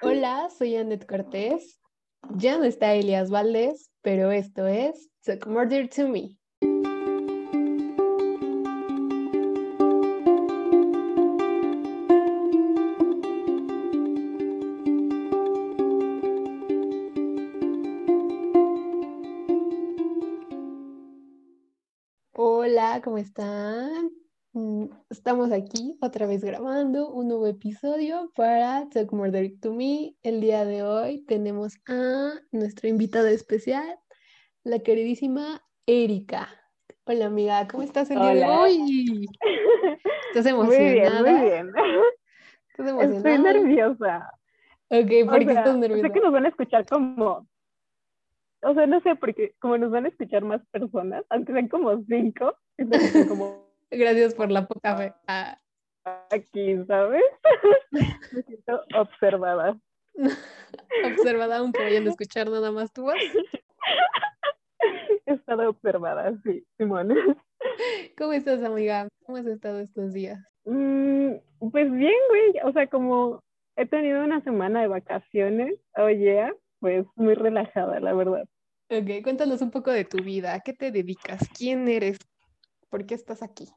Hola, soy Annette Cortés. Ya no está Elias Valdés, pero esto es Took Murder to Me. Hola, ¿cómo están? Mm, Estamos aquí otra vez grabando un nuevo episodio para Talk Murder to Me. El día de hoy tenemos a nuestra invitada especial, la queridísima Erika. Hola amiga, ¿cómo estás el día de Hola. hoy? ¿Estás Muy bien, emocionada? muy bien. ¿Estás Estoy emocionada? nerviosa. Ok, O ¿por qué sea, estás sé nerviosa? que nos van a escuchar como, o sea, no sé, porque como nos van a escuchar más personas, aunque sean como cinco, estoy como Gracias por la poca fe. Ah, aquí, ¿sabes? Me siento observada. observada, aunque vayan a escuchar nada más tu voz. He estado observada, sí, Simón. ¿Cómo estás, amiga? ¿Cómo has estado estos días? Mm, pues bien, güey, o sea, como he tenido una semana de vacaciones, oye, pues muy relajada, la verdad. Ok, cuéntanos un poco de tu vida. ¿A qué te dedicas? ¿Quién eres? ¿Por qué estás aquí?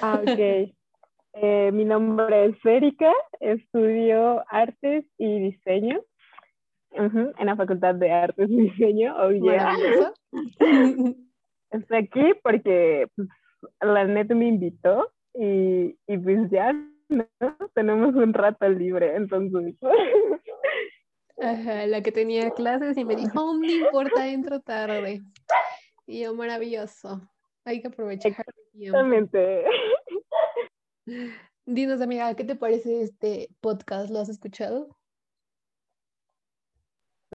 Ah, ok. Eh, mi nombre es Erika, estudio artes y diseño en la Facultad de Artes y Diseño. Oh, yeah. Estoy aquí porque pues, la net me invitó y, y pues ya ¿no? tenemos un rato libre, entonces. Ajá, la que tenía clases y me dijo, "Oh, no importa, entro tarde. Y yo, maravilloso. Hay que aprovechar el tiempo. Exactamente. Dinos, amiga, ¿qué te parece este podcast? ¿Lo has escuchado?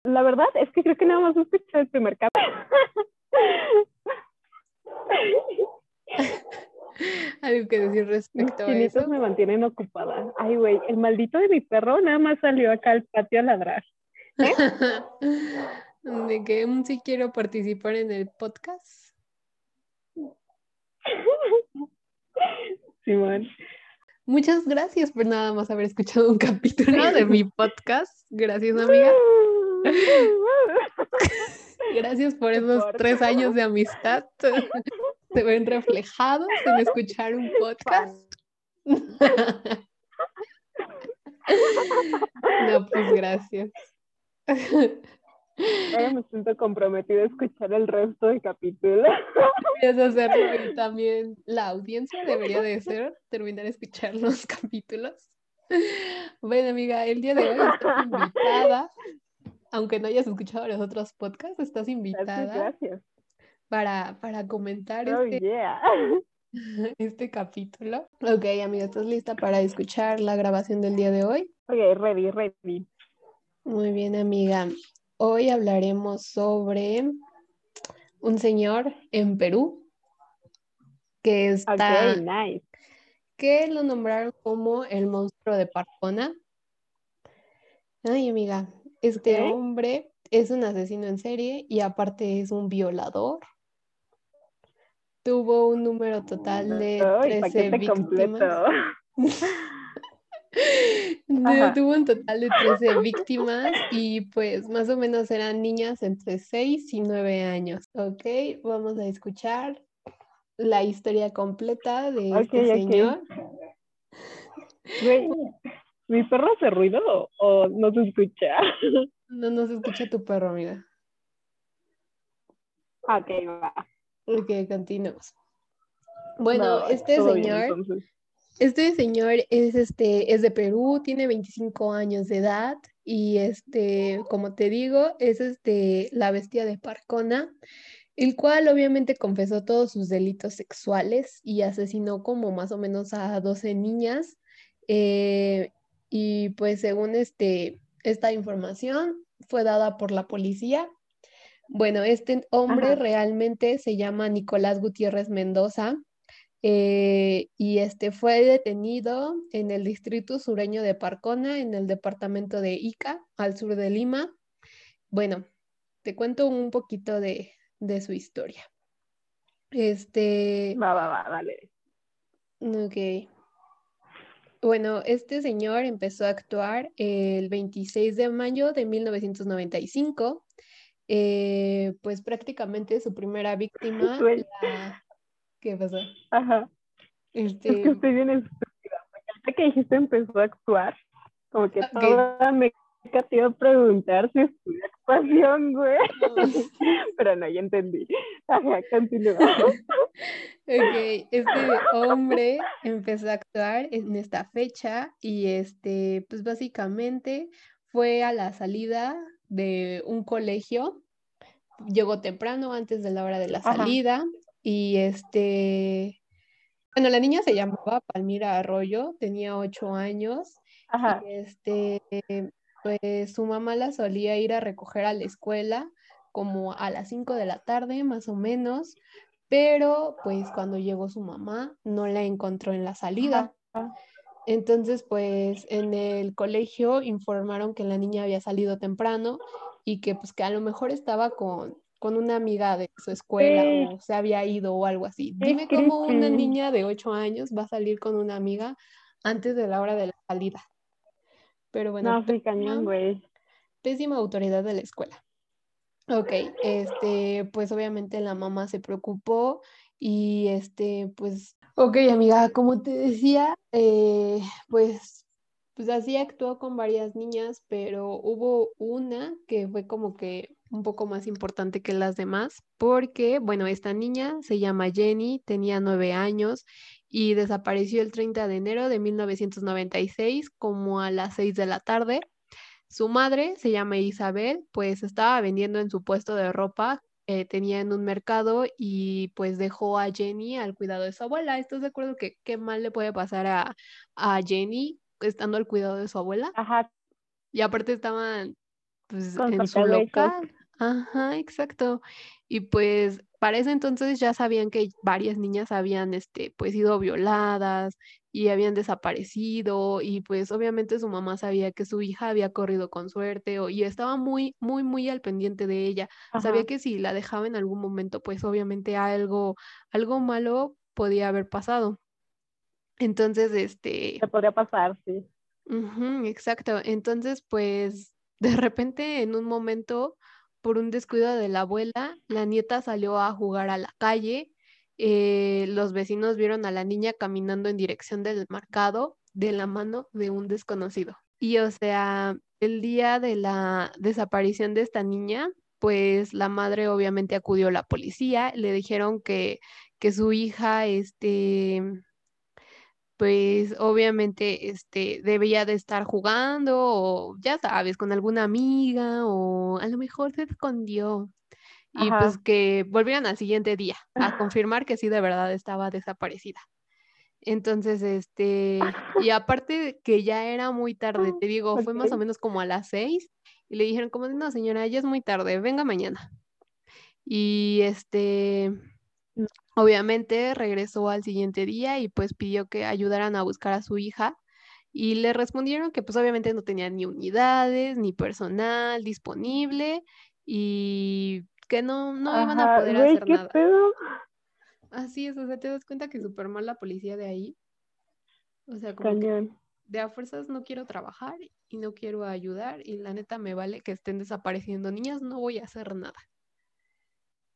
La verdad es que creo que nada más escuché el primer capítulo. ¿Algo que decir Mis respecto a eso? me mantienen ocupada. Ay, güey, el maldito de mi perro nada más salió acá al patio a ladrar. De que mm, sí quiero participar en el podcast. Simón. Muchas gracias por nada más haber escuchado un capítulo de mi podcast. Gracias, amiga. Gracias por esos tres años de amistad. Se ven reflejados en escuchar un podcast. No, pues gracias. Ahora me siento comprometida a escuchar el resto del capítulo. Deberías hacerlo y también la audiencia debería de ser terminar de escuchar los capítulos. Bueno, amiga, el día de hoy estás invitada, aunque no hayas escuchado los otros podcasts, estás invitada gracias. para, para comentar Oh, este, yeah. este capítulo. Ok, amiga, ¿estás lista para escuchar la grabación del día de hoy? Ok, ready, ready. Muy bien, amiga. Hoy hablaremos sobre un señor en Perú que está, Ok, nice. que lo nombraron como el monstruo de Parcona. Ay, amiga, este hombre es un asesino en serie y aparte es un violador. Tuvo un número total de Ay, 13 paquete víctimas. completo. Ajá. Tuvo un total de 13 víctimas y pues más o menos eran niñas entre 6 y 9 años. Ok, vamos a escuchar la historia completa de este señor. ¿mi perro hace ruido o, no se escucha? No nos escucha tu perro, amiga. Ok, va. Ok, continuamos. Bueno, este bien, señor. Este señor es este, es de Perú, tiene 25 años de edad y este, como te digo, es este la bestia de Parcona, el cual obviamente confesó todos sus delitos sexuales y asesinó como más o menos a 12 niñas. eh, y pues según este, esta información fue dada por la policía. Bueno, este hombre Ajá. realmente se llama Nicolás Gutiérrez Mendoza eh, y este fue detenido en el distrito sureño de Parcona, en el departamento de Ica, al sur de Lima. Bueno, te cuento un poquito de, de su historia. Este, Va, va, va, dale. ok. Bueno, este señor empezó a actuar el 26 de mayo de 1995. Eh, pues prácticamente su primera víctima. La... ¿Qué pasó? Ajá. Este... Es que estoy bien estúpida. Porque que dijiste empezó a actuar, como que toda me te iba a preguntar si estudia actuación, güey. Pero no, ya entendí. Ajá, continúa. Ok, este hombre empezó a actuar en esta fecha y este, pues básicamente fue a la salida de un colegio, llegó temprano antes de la hora de la salida y este, bueno, la niña se llamaba Palmira Arroyo, tenía ocho años. Ajá. Y este, pues su mamá la solía ir a recoger a la escuela como a las 5 de la tarde más o menos, pero pues cuando llegó su mamá no la encontró en la salida. Entonces pues en el colegio informaron que la niña había salido temprano y que pues que a lo mejor estaba con, con una amiga de su escuela o se había ido o algo así. Dime cómo una niña de 8 años va a salir con una amiga antes de la hora de la salida. Pero bueno. No, güey. Pésima autoridad de la escuela. Ok, este, pues obviamente la mamá se preocupó y este, pues, ok, amiga, como te decía, eh, pues, pues así actuó con varias niñas, pero hubo una que fue como que un poco más importante que las demás, porque, bueno, esta niña se llama Jenny, tenía nueve años y desapareció el 30 de enero de 1996 como a las 6 de la tarde. Su madre se llama Isabel, pues estaba vendiendo en su puesto de ropa, eh, tenía en un mercado y pues dejó a Jenny al cuidado de su abuela. ¿Estás de acuerdo que qué mal le puede pasar a, a Jenny estando al cuidado de su abuela? Ajá. Y aparte estaban pues, en su local. Ajá, exacto. Y pues para ese entonces ya sabían que varias niñas habían este, pues sido violadas y habían desaparecido y pues obviamente su mamá sabía que su hija había corrido con suerte y estaba muy, muy, muy al pendiente de ella. Sabía que si la dejaba en algún momento, pues obviamente algo, algo malo podía haber pasado. Entonces, este... Se podría pasar, sí. exacto. Entonces, pues de repente en un momento por un descuido de la abuela, la nieta salió a jugar a la calle. Eh, los vecinos vieron a la niña caminando en dirección del mercado de la mano de un desconocido. Y o sea, el día de la desaparición de esta niña, pues la madre obviamente acudió a la policía, le dijeron que, que su hija, este, pues obviamente este, debía de estar jugando o ya sabes, con alguna amiga o a lo mejor se escondió. Y pues que volvieran al siguiente día a confirmar que sí de verdad estaba desaparecida. Entonces, este, y aparte que ya era muy tarde, te digo, fue más o menos como a las seis y le dijeron como, no señora, ya es muy tarde, venga mañana. Y este, Obviamente regresó al siguiente día y pues pidió que ayudaran a buscar a su hija y le respondieron que pues obviamente no tenían ni unidades ni personal disponible y que no, no iban a poder hacer ¿qué nada. Pedo? Así es, o sea, te das cuenta que súper mal la policía de ahí. O sea, como de a fuerzas no quiero trabajar y no quiero ayudar y la neta me vale que estén desapareciendo niñas, no voy a hacer nada.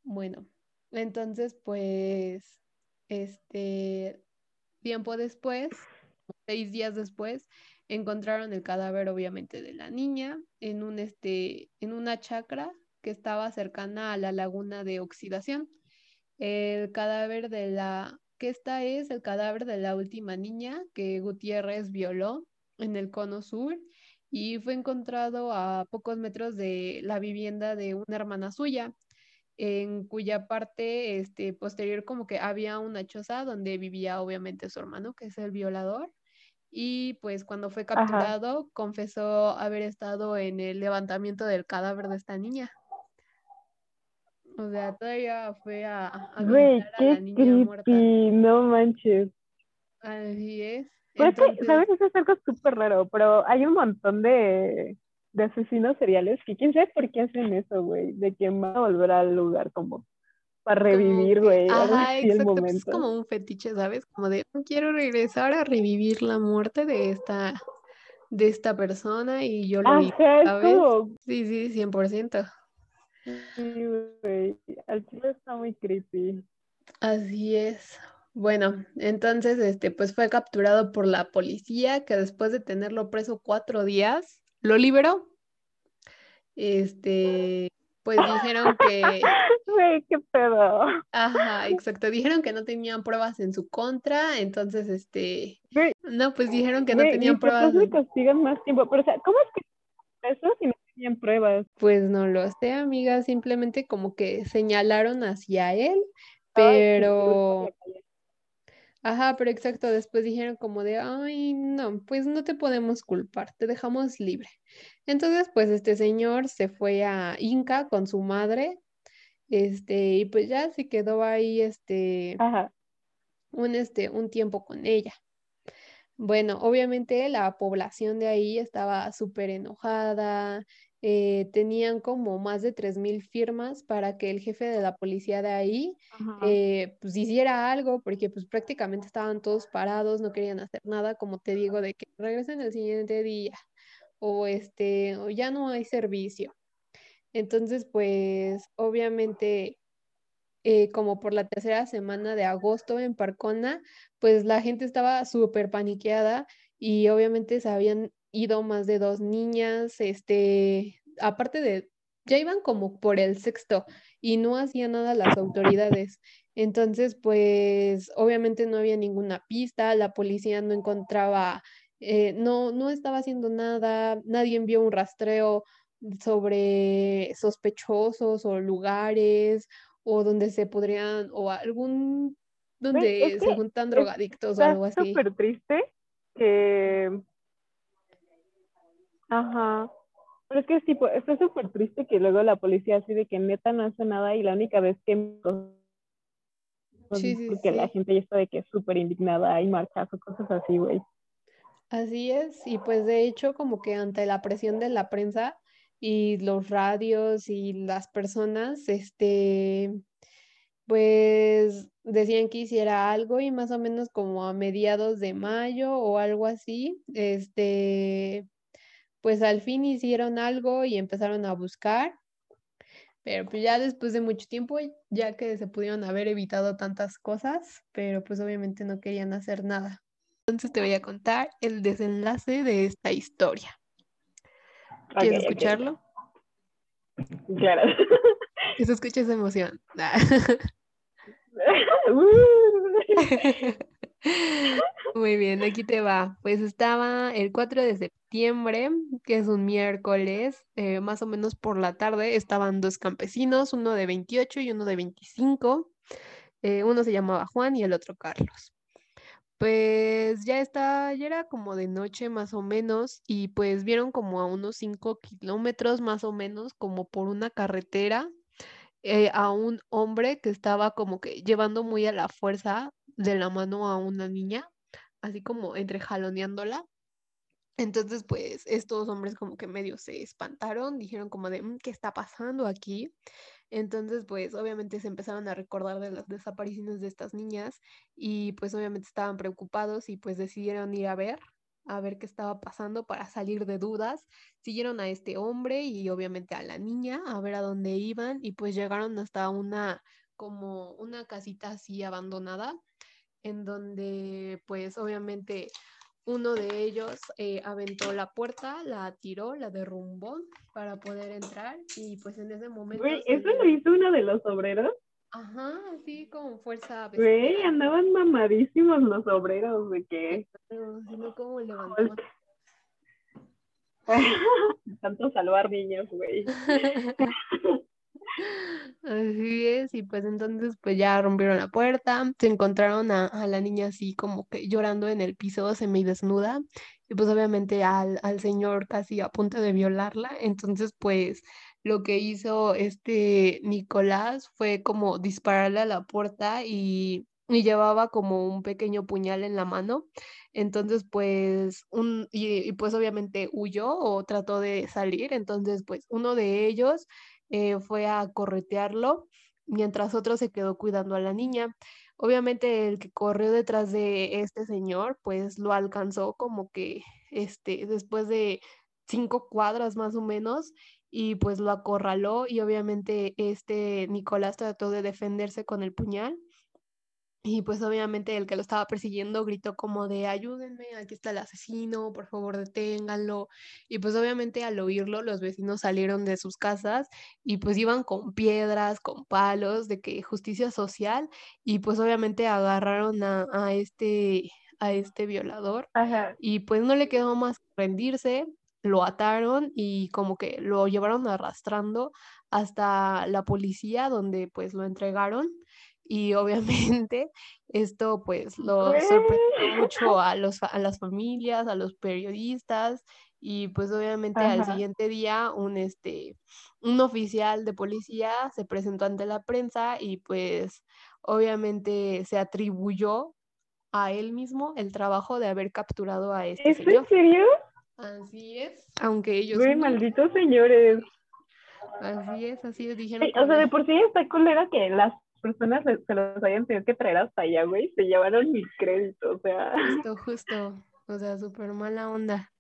Bueno, entonces, pues, este, tiempo después, seis días después, encontraron el cadáver, obviamente, de la niña en un, este, en una chacra que estaba cercana a la laguna de oxidación. El cadáver de la, que esta es el cadáver de la última niña que Gutiérrez violó en el cono sur y fue encontrado a pocos metros de la vivienda de una hermana suya en cuya parte este, posterior como que había una choza donde vivía obviamente su hermano, que es el violador, y pues cuando fue capturado confesó haber estado en el levantamiento del cadáver de esta niña. O sea, todavía fue a, a, Güey, qué a la niña creepy, no manches. Así es. Pues ¿sabes? Eso es algo súper raro, pero hay un montón de de asesinos seriales que quién sabe por qué hacen eso, güey, de que van a volver al lugar como para revivir, güey. Ajá, exacto, pues, es como un fetiche, ¿sabes? Como de, quiero regresar a revivir la muerte de esta, de esta persona y yo lo vi, ¿sabes? Sí, sí, 100%. Sí, güey, al chile está muy creepy. Así es. Bueno, entonces, este, pues fue capturado por la policía que después de tenerlo preso cuatro días, lo liberó. Este, pues dijeron que... Qué pedo. Ajá, exacto. Dijeron que no tenían pruebas en su contra, entonces, este... No, pues dijeron que no tenían pruebas. me castigan más tiempo, pero o sea, ¿cómo es que eso si no tenían pruebas? Pues no lo sé, amiga, simplemente como que señalaron hacia él, pero... Ajá, pero exacto, después dijeron como de, ay, no, pues no te podemos culpar, te dejamos libre. Entonces, pues este señor se fue a Inca con su madre, este, y pues ya se quedó ahí, este, un, este, un tiempo con ella. Bueno, obviamente la población de ahí estaba súper enojada, eh, tenían como más de 3.000 firmas para que el jefe de la policía de ahí eh, pues hiciera algo, porque pues prácticamente estaban todos parados, no querían hacer nada, como te digo, de que regresen el siguiente día o este, o ya no hay servicio. Entonces, pues obviamente eh, como por la tercera semana de agosto en Parcona, pues la gente estaba súper paniqueada y obviamente se habían ido más de dos niñas, este, aparte de, ya iban como por el sexto y no hacían nada las autoridades. Entonces, pues obviamente no había ninguna pista, la policía no encontraba, eh, no, no estaba haciendo nada, nadie envió un rastreo sobre sospechosos o lugares o donde se podrían, o algún, donde se juntan drogadictos o algo así. Es súper triste que Ajá. Pero es que es tipo, está súper triste que luego la policía así de que neta no hace nada y la única vez que sí, porque la gente ya está de que es súper indignada y marchas o cosas así, güey. Así es, y pues de hecho como que ante la presión de la prensa y los radios y las personas, este, pues decían que hiciera algo y más o menos como a mediados de mayo o algo así, este, pues al fin hicieron algo y empezaron a buscar, pero pues ya después de mucho tiempo, ya que se pudieron haber evitado tantas cosas, pero pues obviamente no querían hacer nada. Entonces te voy a contar el desenlace de esta historia. ¿Quieres escucharlo? Claro. Que se escuche esa emoción. Muy bien, aquí te va. Pues estaba el 4 de septiembre, que es un miércoles, eh, más o menos por la tarde, estaban dos campesinos, uno de 28 y uno de 25. Eh, uno se llamaba Juan y el otro Carlos. Pues ya está, ya era como de noche más o menos y pues vieron como a unos 5 kilómetros más o menos, como por una carretera, eh, a un hombre que estaba como que llevando muy a la fuerza de la mano a una niña, así como entre jaloneándola. Entonces, pues estos hombres como que medio se espantaron, dijeron como de, mm, ¿qué está pasando aquí? Entonces, pues obviamente se empezaron a recordar de las desapariciones de estas niñas y pues obviamente estaban preocupados y pues decidieron ir a ver, a ver qué estaba pasando para salir de dudas. Siguieron a este hombre y obviamente a la niña a ver a dónde iban y pues llegaron hasta una como una casita así abandonada en donde pues obviamente uno de ellos eh, aventó la puerta, la tiró, la derrumbó para poder entrar y pues en ese momento... Güey, ¿eso lo hizo uno de los obreros? Ajá, sí, con fuerza. Güey, andaban mamadísimos los obreros, ¿de qué? No, ¿cómo levantó? Tanto salvar niños, güey. Así es, y pues entonces pues ya rompieron la puerta, se encontraron a, la niña así como que llorando en el piso, desnuda y pues obviamente al, al señor casi a punto de violarla, entonces pues lo que hizo este Nicolás fue como dispararle a la puerta y, y llevaba como un pequeño puñal en la mano. Entonces, pues, un, y, y, pues obviamente huyó o trató de salir. Entonces, pues, uno de ellos eh, fue a corretearlo mientras otro se quedó cuidando a la niña. Obviamente el que corrió detrás de este señor, pues lo alcanzó como que, este, después de cinco cuadras más o menos, y pues lo acorraló y obviamente este Nicolás trató de defenderse con el puñal y pues obviamente el que lo estaba persiguiendo gritó como de ayúdenme, aquí está el asesino, por favor deténganlo. Y pues obviamente al oírlo los vecinos salieron de sus casas y pues iban con piedras, con palos, de que justicia social y pues obviamente agarraron a, a este, a este violador y pues no le quedó más rendirse, lo ataron y como que lo llevaron arrastrando hasta la policía donde pues lo entregaron y obviamente esto pues lo sorprendió mucho a, los, a las familias, a los periodistas y pues obviamente al siguiente día un, este, un oficial de policía se presentó ante la prensa y pues obviamente se atribuyó a él mismo el trabajo de haber capturado a este ¿Es en serio? Así es, aunque ellos... Güey, malditos señores. Así es, así es, dijeron. o sea, de por sí está culera que las personas se los hayan tenido que traer hasta allá, güey, se llevaron mi crédito, o sea. Justo, justo, o sea, súper mala onda.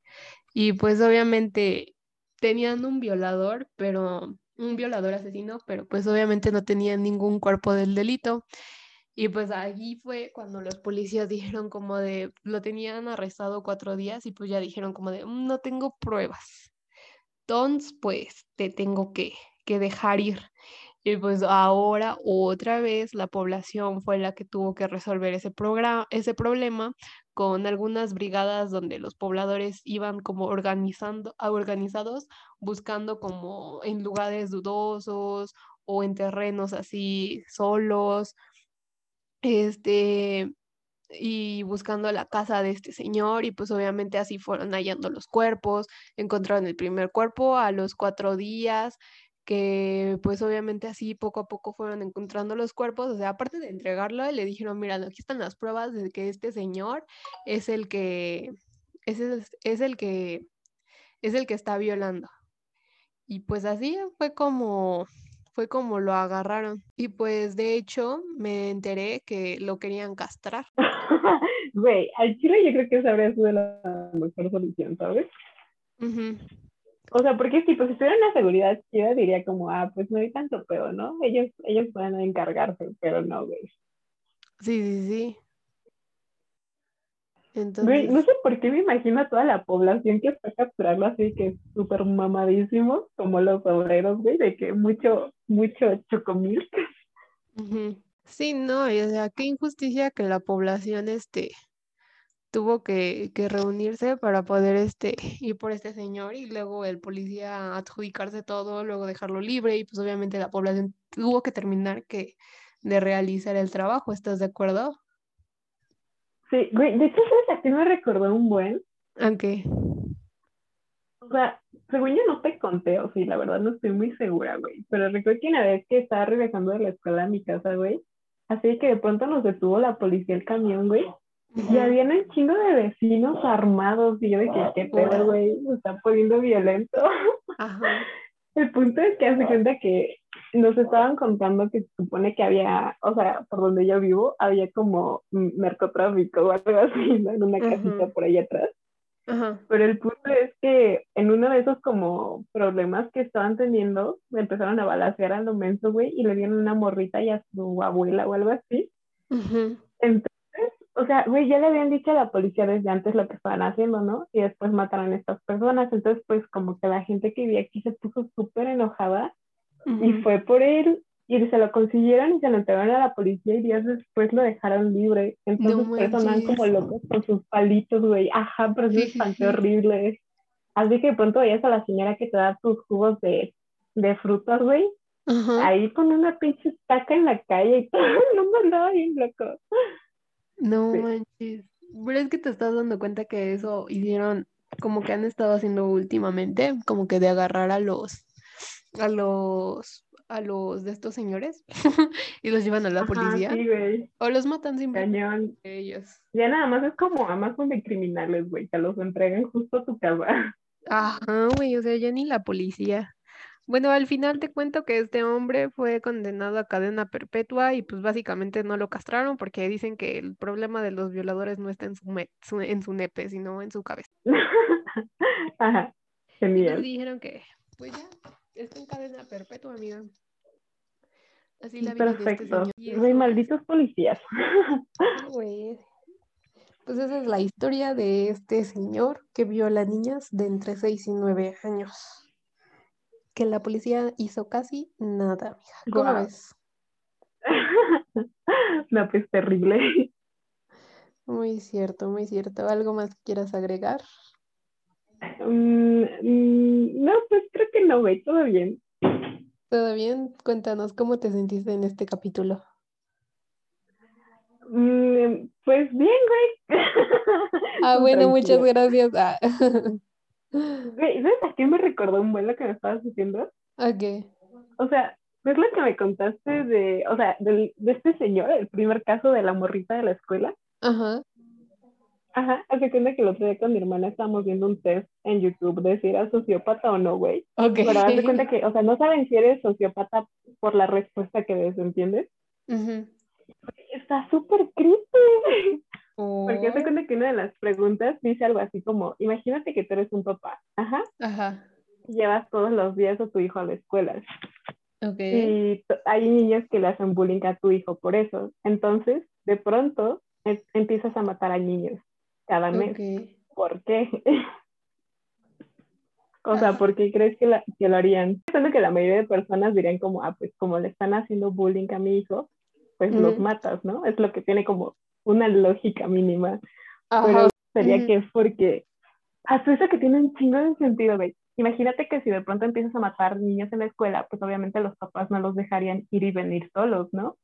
Y pues obviamente tenían un violador, pero un violador asesino, pero pues obviamente no tenían ningún cuerpo del delito. Y pues allí fue cuando los policías dijeron como de, lo tenían arrestado cuatro días y pues ya dijeron como de, mm, no tengo pruebas. Entonces, pues te tengo que, que dejar ir. Y pues ahora otra vez la población fue la que tuvo que resolver ese, ese problema con algunas brigadas donde los pobladores iban como organizando, organizados, buscando como en lugares dudosos o en terrenos así solos, este, y buscando la casa de este señor y pues obviamente así fueron hallando los cuerpos, encontraron el primer cuerpo a los cuatro días, que pues obviamente así poco a poco fueron encontrando los cuerpos, o sea, aparte de entregarlo, le dijeron, mira, aquí están las pruebas de que este señor es el que, es el, es el que, es el que está violando. Y pues así fue como, fue como lo agarraron. Y pues de hecho me enteré que lo querían castrar. Güey, al chile yo creo que esa habría sido la mejor solución, ¿sabes? O sea, porque si pues si tuviera una seguridad yo diría como, ah, pues no hay tanto peor, ¿no? Ellos, ellos pueden encargarse, pero no, güey. Sí, sí, sí. Entonces... no sé por qué me imagino a toda la población que fue a capturarlo así, que es súper mamadísimo, como los obreros, güey, de que mucho, mucho chocomil. Sí, no, y o sea, qué injusticia que la población, este, tuvo que, reunirse para poder este, ir por este señor y luego el policía adjudicarse todo, luego dejarlo libre y pues obviamente la población tuvo que terminar que, de realizar el trabajo, ¿estás de acuerdo? Sí, güey, de hecho, ¿sabes a qué me recordó un buen? ¿A qué? O sea, según yo no te conté, o sí, la verdad no estoy muy segura, güey, pero recuerdo que una vez que estaba regresando de la escuela a mi casa, güey, así que de pronto nos detuvo la policía el camión, güey, y había un chingo de vecinos armados y yo de que qué pedo, güey, se está poniendo violento. El punto es que hace cuenta que nos estaban contando que se supone que había, o sea, por donde yo vivo, había como narcotráfico o algo así, ¿no? En una casita por ahí atrás. Pero el punto es que en uno de esos como problemas que estaban teniendo, empezaron a balasear a lo menso, güey, y le dieron una morrita y a su abuela o algo así. Entonces, o sea, güey, ya le habían dicho a la policía desde antes lo que estaban haciendo, ¿no? Y después mataron a estas personas. Entonces, pues como que la gente que vivía aquí se puso súper enojada y fue por él y se lo consiguieron y se lo entregaron a la policía y días después lo dejaron libre. Entonces, no como locos con sus palitos, güey. Ajá, pero es sí, horrible. Así que de pronto veías a la señora que te da tus jugos de, de frutas, güey. Ahí con una pinche estaca en la calle y todo, no me andaba bien loco. No manches. Pero es que te estás dando cuenta que eso hicieron, como que han estado haciendo últimamente, como que de agarrar a los, a los, a los de estos señores y los llevan a la policía. O los matan sin Cañón. ellos. Ya nada más es como Amazon de criminales, güey, que los entregan justo a tu casa. Ajá, güey, o sea, ya ni la policía. Bueno, al final te cuento que este hombre fue condenado a cadena perpetua y pues básicamente no lo castraron porque dicen que el problema de los violadores no está en su, en su nepe, sino en su cabeza. Ajá, Y dijeron que, pues ya, está en cadena perpetua, amiga. Así la vida de este Perfecto. señor. Y Güey, eso, malditos policías. güey. Pues esa es la historia de este señor que viola niñas de entre 6 y 9 años. Que la policía hizo casi nada, amiga. ¿Cómo Guau. ves? No, pues terrible. Muy cierto, muy cierto. ¿Algo más que quieras agregar? Mm, mm, no, pues creo que no, güey, todo bien. ¿Todo bien? Cuéntanos, ¿cómo te sentiste en este capítulo? Mm, pues bien, güey. Ah, bueno, muchas gracias. Ah. ¿sabes a qué me recordó un buen lo que me estabas diciendo? Ok. O sea, ¿ves lo que me contaste de, o sea, del- de este señor, el primer caso de la morrita de la escuela? Ajá. Ajá, hace cuenta que el otro día con mi hermana estábamos viendo un test en YouTube de si era sociópata o no, güey. Ok. Pero haz de cuenta que, o sea, no saben si eres sociópata por la respuesta que des, ¿entiendes? Ujú. Está súper creepy. Porque Oh, cuenta que una de las preguntas dice algo así como, imagínate que tú eres un papá, ajá, Ajá. y llevas todos los días a tu hijo a la escuela. Ok. Y hay niños que le hacen bullying a tu hijo por eso. Entonces, de pronto, em- empiezas a matar a niños cada mes. Ok. ¿Por qué? O sea, Ajá. ¿por qué crees que, la- que lo harían? Pensando que la mayoría de personas dirían como, ah, pues como le están haciendo bullying a mi hijo, pues los matas, ¿no? Es lo que tiene como una lógica mínima. Ajá. Pero sería que es porque, hasta eso que tiene un chingo de sentido, güey. Imagínate que si de pronto empiezas a matar niños en la escuela, pues obviamente los papás no los dejarían ir y venir solos, ¿no?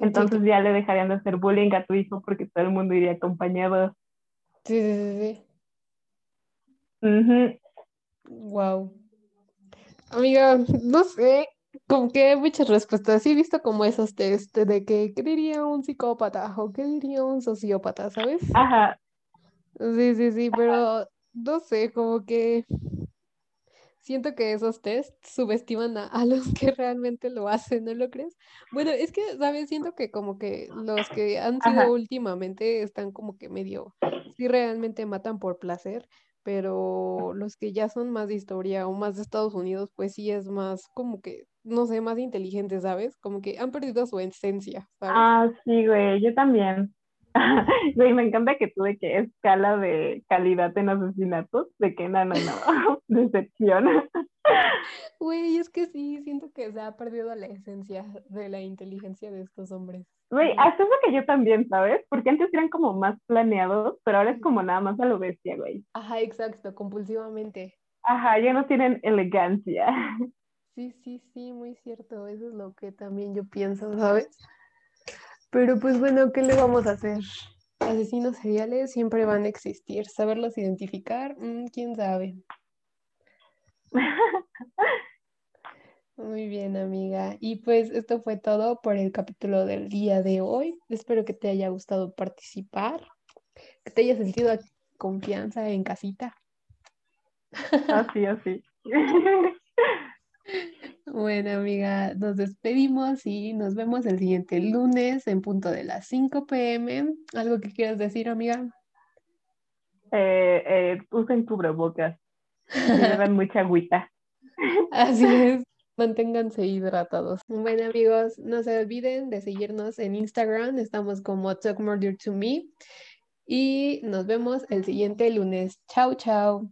Entonces ya le dejarían de hacer bullying a tu hijo porque todo el mundo iría acompañado. Sí, sí, sí, sí. Wow. Amiga, no sé, como que hay muchas respuestas. Sí he visto como esos test de que, ¿qué diría un psicópata? o qué diría un sociópata, ¿sabes? Ajá, Sí, sí, sí, pero no sé, como que siento que esos test subestiman a, a los que realmente lo hacen, ¿no lo crees? Bueno, es que, ¿sabes? Siento que como que los que han sido Ajá. últimamente están como que medio, sí realmente matan por placer, pero los que ya son más de historia o más de Estados Unidos, pues sí es más como que, no sé, más inteligentes, ¿sabes? Como que han perdido su esencia, ¿sabes? Ah, sí, güey, yo también. Güey, me encanta que tuve que escala de calidad en asesinatos, de que no, no, no, decepción. Güey, es que sí, siento que se ha perdido la esencia de la inteligencia de estos hombres. Güey, hasta eso que yo también, ¿sabes? Porque antes eran como más planeados, pero ahora es como nada más a lo bestia, güey. Ajá, exacto, compulsivamente. Ajá, ya no tienen elegancia. Sí, sí, sí, muy cierto. Eso es lo que también yo pienso, ¿sabes? Pero pues bueno, ¿qué le vamos a hacer? Asesinos seriales siempre van a existir. Saberlos identificar, Mm, quién sabe. Muy bien, amiga. Y pues esto fue todo por el capítulo del día de hoy. Espero que te haya gustado participar, que te haya sentido confianza en casita. Así, así. Bueno, amiga, nos despedimos y nos vemos el siguiente lunes en punto de las 5 pm. ¿Algo que quieras decir, amiga? Eh, eh, usen cubrebocas mucha agüita. Así es, manténganse hidratados. Bueno, amigos, no se olviden de seguirnos en Instagram. Estamos como Talk Murder to Me. Y nos vemos el siguiente lunes. Chao, chao.